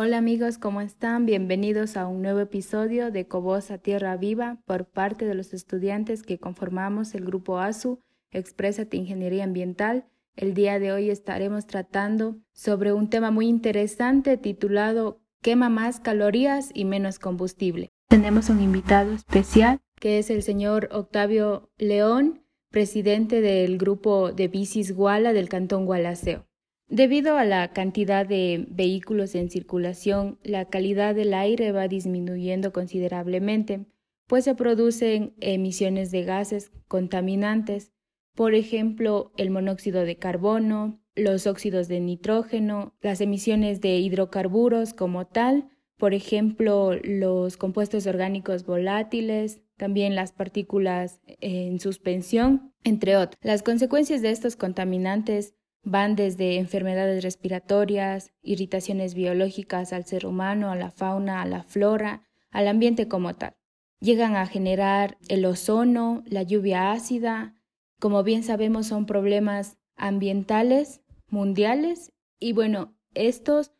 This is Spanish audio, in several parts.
Hola amigos, ¿cómo están? Bienvenidos a un nuevo episodio de Cobosa Tierra Viva por parte de los estudiantes que conformamos el grupo ASU, Exprésate Ingeniería Ambiental. El día de hoy estaremos tratando sobre un tema muy interesante titulado Quema más calorías y menos combustible. Tenemos un invitado especial que es el señor Octavio León, presidente del grupo de bicis Guala del Cantón Gualaceo. Debido a la cantidad de vehículos en circulación, la calidad del aire va disminuyendo considerablemente, pues se producen emisiones de gases contaminantes, por ejemplo, el monóxido de carbono, los óxidos de nitrógeno, las emisiones de hidrocarburos como tal, por ejemplo, los compuestos orgánicos volátiles, también las partículas en suspensión, entre otros. Las consecuencias de estos contaminantes Van desde enfermedades respiratorias, irritaciones biológicas al ser humano, a la fauna, a la flora, al ambiente como tal. Llegan a generar el ozono, la lluvia ácida. Como bien sabemos, son problemas ambientales mundiales y bueno, estos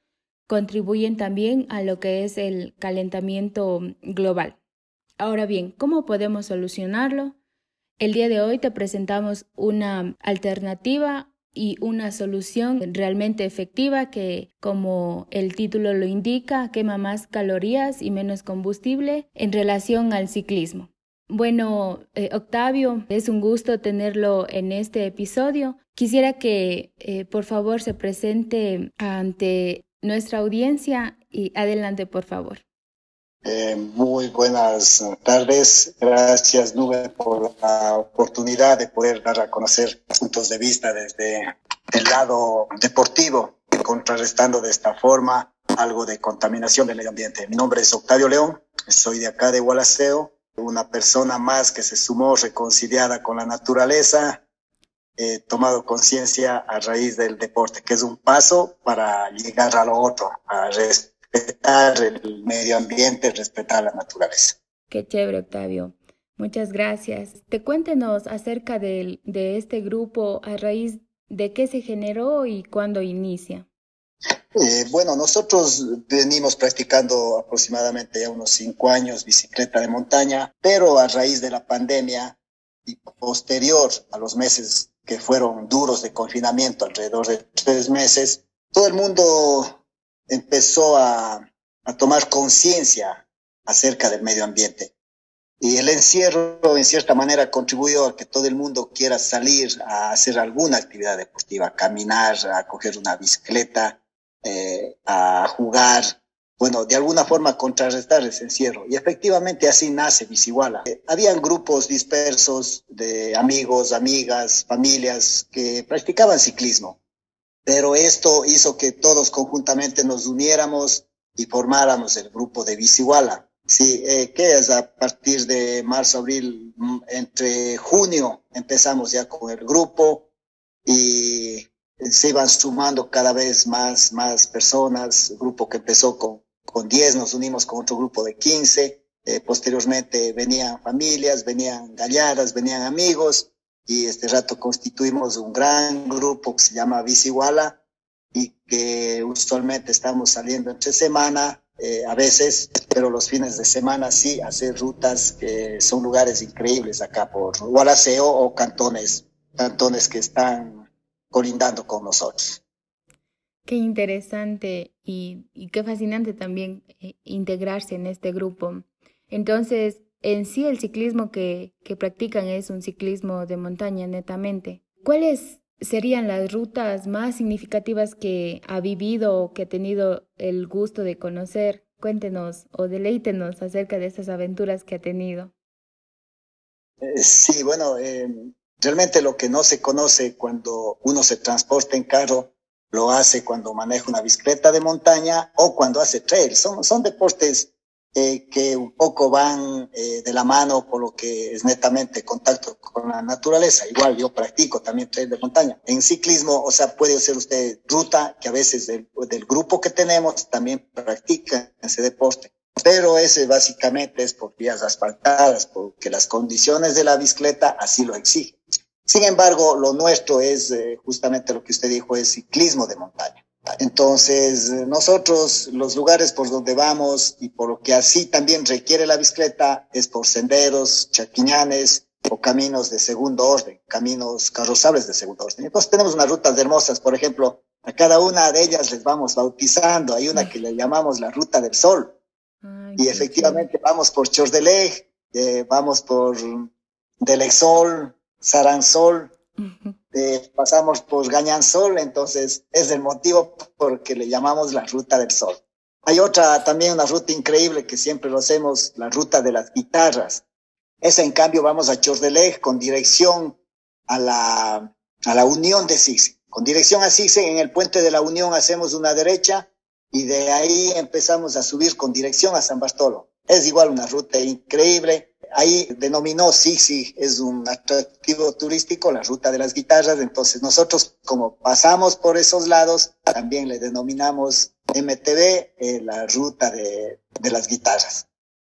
contribuyen también a lo que es el calentamiento global. Ahora bien, ¿cómo podemos solucionarlo? El día de hoy te presentamos una alternativa y una solución realmente efectiva que, como el título lo indica, quema más calorías y menos combustible en relación al ciclismo. Bueno, eh, Octavio, es un gusto tenerlo en este episodio. Quisiera que eh, por favor se presente ante nuestra audiencia y adelante, por favor. Eh, muy buenas tardes. Gracias, Nube, por la oportunidad de poder dar a conocer puntos de vista desde el lado deportivo, contrarrestando de esta forma algo de contaminación del medio ambiente. Mi nombre es Octavio León, soy de acá de Gualaceo, una persona más que se sumó reconciliada con la naturaleza, eh, tomado conciencia a raíz del deporte, que es un paso para llegar a lo otro, a respetar el medio ambiente, respetar la naturaleza. Qué chévere, Octavio. Muchas gracias. Te cuéntenos acerca de, de este grupo, a raíz de qué se generó y cuándo inicia. Eh, bueno, nosotros venimos practicando aproximadamente ya unos cinco años bicicleta de montaña, pero a raíz de la pandemia y posterior a los meses que fueron duros de confinamiento, alrededor de tres meses, todo el mundo empezó a, tomar conciencia acerca del medio ambiente. Y el encierro, en cierta manera, contribuyó a que todo el mundo quiera salir a hacer alguna actividad deportiva, caminar, a coger una bicicleta, eh, a jugar, bueno, de alguna forma contrarrestar ese encierro. Y efectivamente así nace Biciguala. Eh, habían grupos dispersos de amigos, amigas, familias que practicaban ciclismo pero esto hizo que todos conjuntamente nos uniéramos y formáramos el grupo de Biciguala. Sí, eh, que es a partir de marzo, abril, mm, entre junio empezamos ya con el grupo y se iban sumando cada vez más, más personas, grupo que empezó con, con 10, nos unimos con otro grupo de 15, eh, posteriormente venían familias, venían galladas, venían amigos, y este rato constituimos un gran grupo que se llama Biciguala y que usualmente estamos saliendo entre semana, eh, a veces, pero los fines de semana sí, hacer rutas que son lugares increíbles acá por Gualaceo o cantones, cantones que están colindando con nosotros. Qué interesante y, y qué fascinante también eh, integrarse en este grupo. Entonces, en sí el ciclismo que, que practican es un ciclismo de montaña netamente. ¿Cuáles serían las rutas más significativas que ha vivido o que ha tenido el gusto de conocer? Cuéntenos o deleítenos acerca de esas aventuras que ha tenido. Eh, sí, bueno, eh, realmente lo que no se conoce cuando uno se transporta en carro, lo hace cuando maneja una bicicleta de montaña o cuando hace trail. Son, son deportes eh, que un poco van eh, de la mano por lo que es netamente contacto con la naturaleza. Igual yo practico también trail de montaña. En ciclismo, o sea, puede ser usted ruta, que a veces del, del grupo que tenemos también practica ese deporte. Pero ese básicamente es por vías asfaltadas, porque las condiciones de la bicicleta así lo exigen. Sin embargo, lo nuestro es eh, justamente lo que usted dijo, es ciclismo de montaña. Entonces, nosotros los lugares por donde vamos y por lo que así también requiere la bicicleta es por senderos, chaquiñanes o caminos de segundo orden, caminos carrozables de segundo orden. Entonces tenemos unas rutas hermosas, por ejemplo, a cada una de ellas les vamos bautizando. Hay una que le llamamos la Ruta del Sol. y efectivamente vamos por Chordelej, eh, vamos por Delexol, Saranzol, pasamos por Gañansol, entonces es el motivo porque le llamamos la Ruta del Sol. Hay otra, también una ruta increíble que siempre lo hacemos, la Ruta de las Guitarras. Esa, en cambio, vamos a Chordelej con dirección a la, a la Unión de Six. Con dirección a Sixen, en el puente de la Unión hacemos una derecha y de ahí empezamos a subir con dirección a San Bartolo. Es igual una ruta increíble. Ahí denominó Sixi, es un atractivo turístico, la ruta de las guitarras. Entonces nosotros como pasamos por esos lados, también le denominamos MTV, eh, la ruta de, de las guitarras.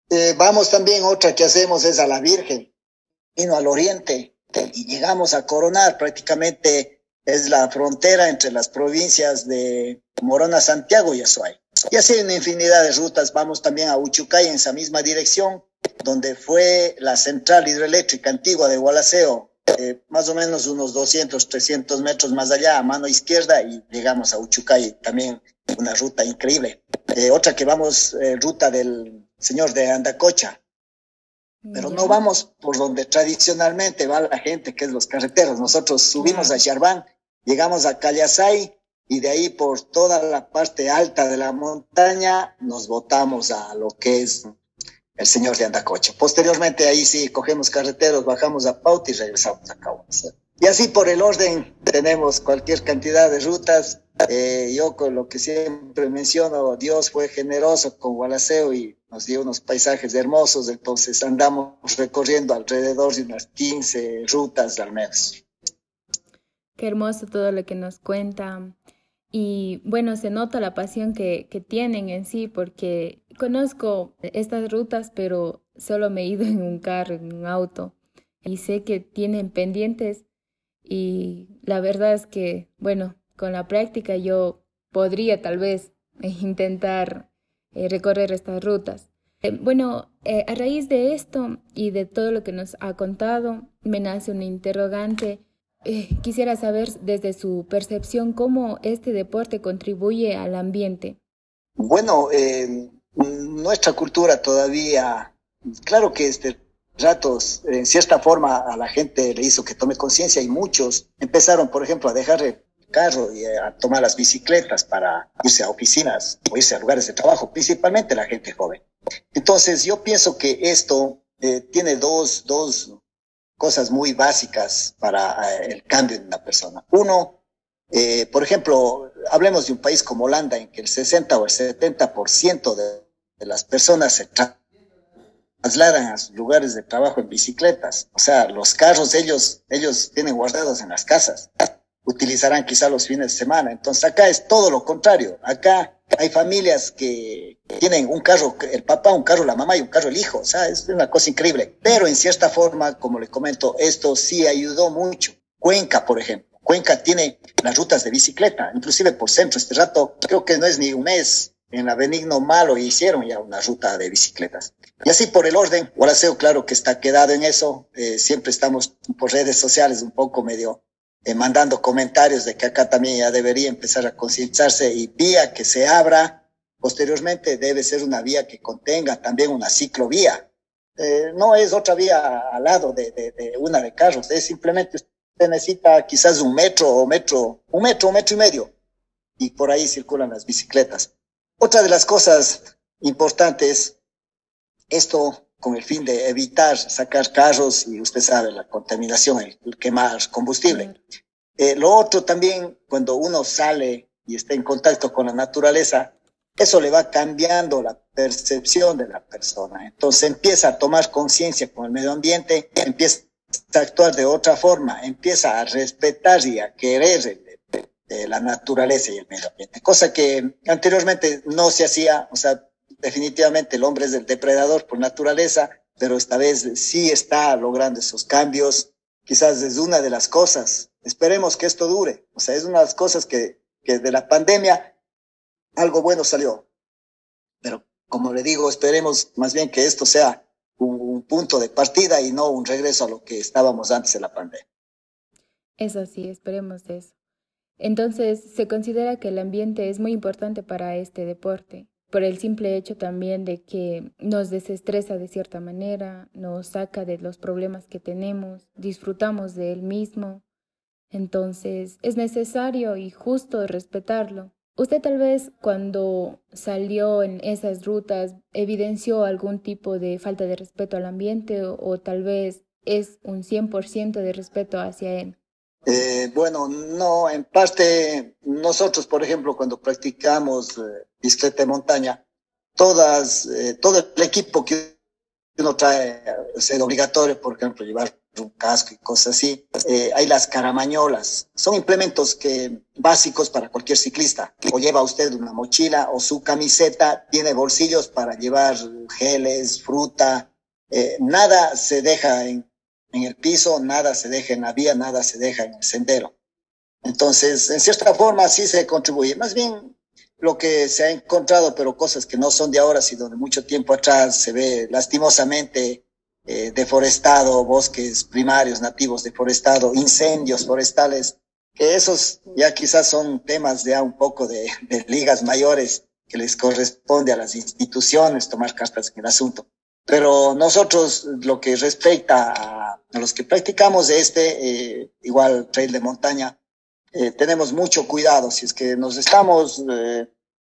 Eh, vamos también, otra que hacemos es a la Virgen, vino al oriente y llegamos a coronar prácticamente es la frontera entre las provincias de Morona, Santiago y Azuay. Y así una infinidad de rutas. Vamos también a Uchucay en esa misma dirección, donde fue la central hidroeléctrica antigua de Gualaceo, eh, más o menos unos 200, 300 metros más allá, a mano izquierda, y llegamos a Uchucay, también una ruta increíble. Eh, otra que vamos, eh, ruta del señor de Andacocha, pero no vamos por donde tradicionalmente va la gente, que es los carreteros. Nosotros subimos a Charbán, llegamos a Callasay y de ahí por toda la parte alta de la montaña nos botamos a lo que es el señor de Andacocha. Posteriormente ahí sí cogemos carreteros, bajamos a Pauta y regresamos a Caguas. Y así por el orden tenemos cualquier cantidad de rutas. Eh, yo con lo que siempre menciono, Dios fue generoso con Gualaceo y nos dio unos paisajes hermosos, entonces andamos recorriendo alrededor de unas 15 rutas al menos. Qué hermoso todo lo que nos cuenta. Y bueno, se nota la pasión que, que tienen en sí, porque conozco estas rutas, pero solo me he ido en un carro, en un auto. Y sé que tienen pendientes y la verdad es que, bueno, con la práctica yo podría tal vez intentar eh, recorrer estas rutas. Eh, bueno, eh, a raíz de esto y de todo lo que nos ha contado, me nace un interrogante. Quisiera saber desde su percepción cómo este deporte contribuye al ambiente. Bueno, nuestra cultura todavía, claro que este ratos, en cierta forma, a la gente le hizo que tome conciencia y muchos empezaron, por ejemplo, a dejar carro y a tomar las bicicletas para irse a oficinas o irse a lugares de trabajo, principalmente la gente joven. Entonces, yo pienso que esto eh, tiene dos, dos cosas muy básicas para eh, el cambio de una persona. Uno, eh, por ejemplo, hablemos de un país como Holanda, en que el 60 o el 70% de, de las personas se trasladan a sus lugares de trabajo en bicicletas. O sea, los carros ellos, ellos tienen guardados en las casas utilizarán quizá los fines de semana. Entonces acá es todo lo contrario. Acá hay familias que tienen un carro, el papá, un carro, la mamá y un carro, el hijo. O sea, es una cosa increíble. Pero en cierta forma, como les comento, esto sí ayudó mucho. Cuenca, por ejemplo. Cuenca tiene las rutas de bicicleta, inclusive por centro. Este rato, creo que no es ni un mes, en la Benigno Malo hicieron ya una ruta de bicicletas. Y así por el orden, Gualaceo, claro que está quedado en eso. Eh, siempre estamos por redes sociales un poco medio eh, mandando comentarios de que acá también ya debería empezar a concientizarse y vía que se abra, posteriormente debe ser una vía que contenga también una ciclovía. Eh, no es otra vía al lado de, de, de, una de carros, es simplemente usted necesita quizás un metro o metro, un metro, un metro y medio, y por ahí circulan las bicicletas. Otra de las cosas importantes, esto con el fin de evitar sacar carros y usted sabe la contaminación, el, quemar combustible. Eh, lo otro también, cuando uno sale y está en contacto con la naturaleza, eso le va cambiando la percepción de la persona. Entonces empieza a tomar conciencia con el medio ambiente, empieza a actuar de otra forma, empieza a respetar y a querer la naturaleza y el medio ambiente, cosa que anteriormente no se hacía, o sea, definitivamente el hombre es el depredador por naturaleza, pero esta vez sí está logrando esos cambios. Quizás es una de las cosas. Esperemos que esto dure. O sea, es una de las cosas que que de la pandemia algo bueno salió. Pero como le digo, esperemos más bien que esto sea un, punto de partida y no un regreso a lo que estábamos antes de la pandemia. Eso sí, esperemos eso. Entonces, se considera que el ambiente es muy importante para este deporte, por el simple hecho también de que nos desestresa de cierta manera, nos saca de los problemas que tenemos, disfrutamos de él mismo. Entonces, es necesario y justo respetarlo. Usted tal vez cuando salió en esas rutas evidenció algún tipo de falta de respeto al ambiente o, tal vez es un 100% de respeto hacia él. Eh, bueno, no, en parte nosotros, por ejemplo, cuando practicamos eh, bicicleta de montaña, todas, eh, todo el equipo que uno trae es obligatorio, por ejemplo, llevar un casco y cosas así. Eh, hay las caramañolas. Son implementos que, básicos para cualquier ciclista. O lleva usted una mochila o su camiseta tiene bolsillos para llevar geles, fruta. Eh, nada se deja en, en el piso, nada se deja en la vía, nada se deja en el sendero. Entonces, en cierta forma, sí se contribuye. Más bien, lo que se ha encontrado, pero cosas que no son de ahora, sino de mucho tiempo atrás, se ve lastimosamente eh, deforestado, bosques primarios nativos deforestado, incendios forestales, que esos ya quizás son temas ya un poco de, ligas mayores que les corresponde a las instituciones tomar cartas en el asunto. Pero nosotros, lo que respecta a, los que practicamos este, eh, igual trail de montaña, eh, tenemos mucho cuidado. Si es que nos estamos, eh,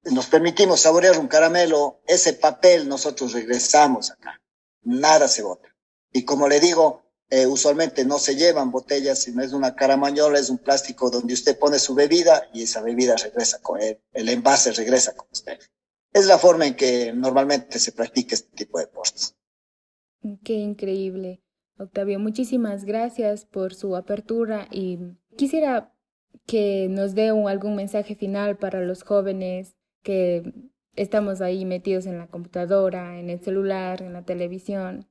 nos permitimos saborear un caramelo, ese papel nosotros regresamos acá. Nada se bota. Y como le digo, eh, usualmente no se llevan botellas, sino es una caramañola, es un plástico donde usted pone su bebida y esa bebida regresa con él, el envase regresa con usted. Es la forma en que normalmente se practica este tipo de deportes. Qué increíble. Octavio, muchísimas gracias por su apertura y quisiera que nos dé algún mensaje final para los jóvenes que estamos ahí metidos en la computadora, en el celular, en la televisión.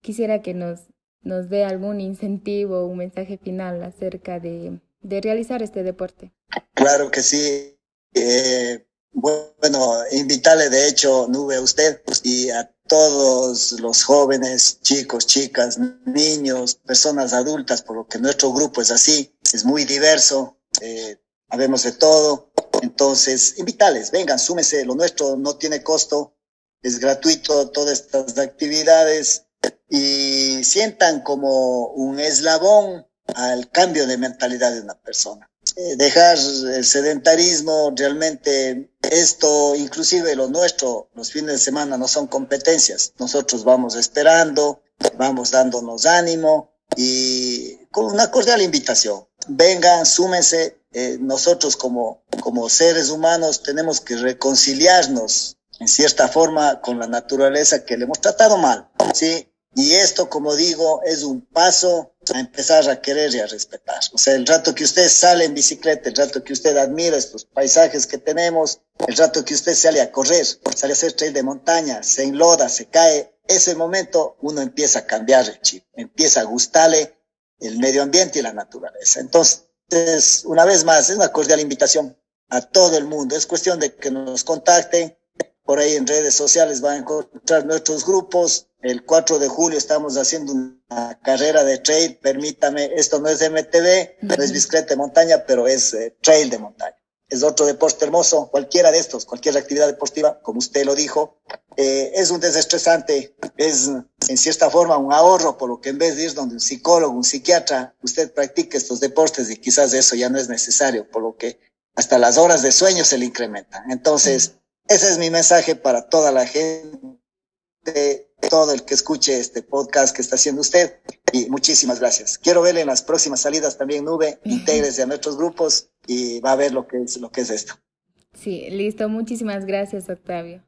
Quisiera que nos, nos dé algún incentivo, un mensaje final acerca de, de realizar este deporte. Claro que sí. Eh, bueno, invitarle de hecho, Nube, a usted y a todos los jóvenes, chicos, chicas, niños, personas adultas, por lo que nuestro grupo es así, es muy diverso, eh, habemos de todo. Entonces, invitales, vengan, súmese, lo nuestro no tiene costo, es gratuito todas estas actividades y sientan como un eslabón al cambio de mentalidad de una persona. Eh, dejar el sedentarismo, realmente esto, inclusive lo nuestro, los fines de semana no son competencias. Nosotros vamos esperando, vamos dándonos ánimo y con una cordial invitación. Vengan, súmense. Eh, nosotros como, como seres humanos tenemos que reconciliarnos en cierta forma con la naturaleza que le hemos tratado mal, ¿sí? Y esto, como digo, es un paso a empezar a querer y a respetar. O sea, el rato que usted sale en bicicleta, el rato que usted admira estos paisajes que tenemos, el rato que usted sale a correr, sale a hacer trail de montaña, se enloda, se cae, ese momento uno empieza a cambiar el chip, empieza a gustarle el medio ambiente y la naturaleza. Entonces, una vez más, es una cordial invitación a todo el mundo. Es cuestión de que nos contacten. Por ahí en redes sociales van a encontrar nuestros grupos. El 4 de julio estamos haciendo una carrera de trail. Permítame, esto no es MTV, no es bicicleta de montaña, pero es eh, trail de montaña es otro deporte hermoso, cualquiera de estos, cualquier actividad deportiva, como usted lo dijo, eh, es un desestresante, es en cierta forma un ahorro, por lo que en vez de ir donde un psicólogo, un psiquiatra, usted practique estos deportes y quizás eso ya no es necesario, por lo que hasta las horas de sueño se le incrementan. Entonces, ese es mi mensaje para toda la gente, todo el que escuche este podcast que está haciendo usted. Y muchísimas gracias. Quiero verle en las próximas salidas también, Nube, intégrese a nuestros grupos y va a ver lo que es, lo que es esto. Sí, listo. Muchísimas gracias, Octavio.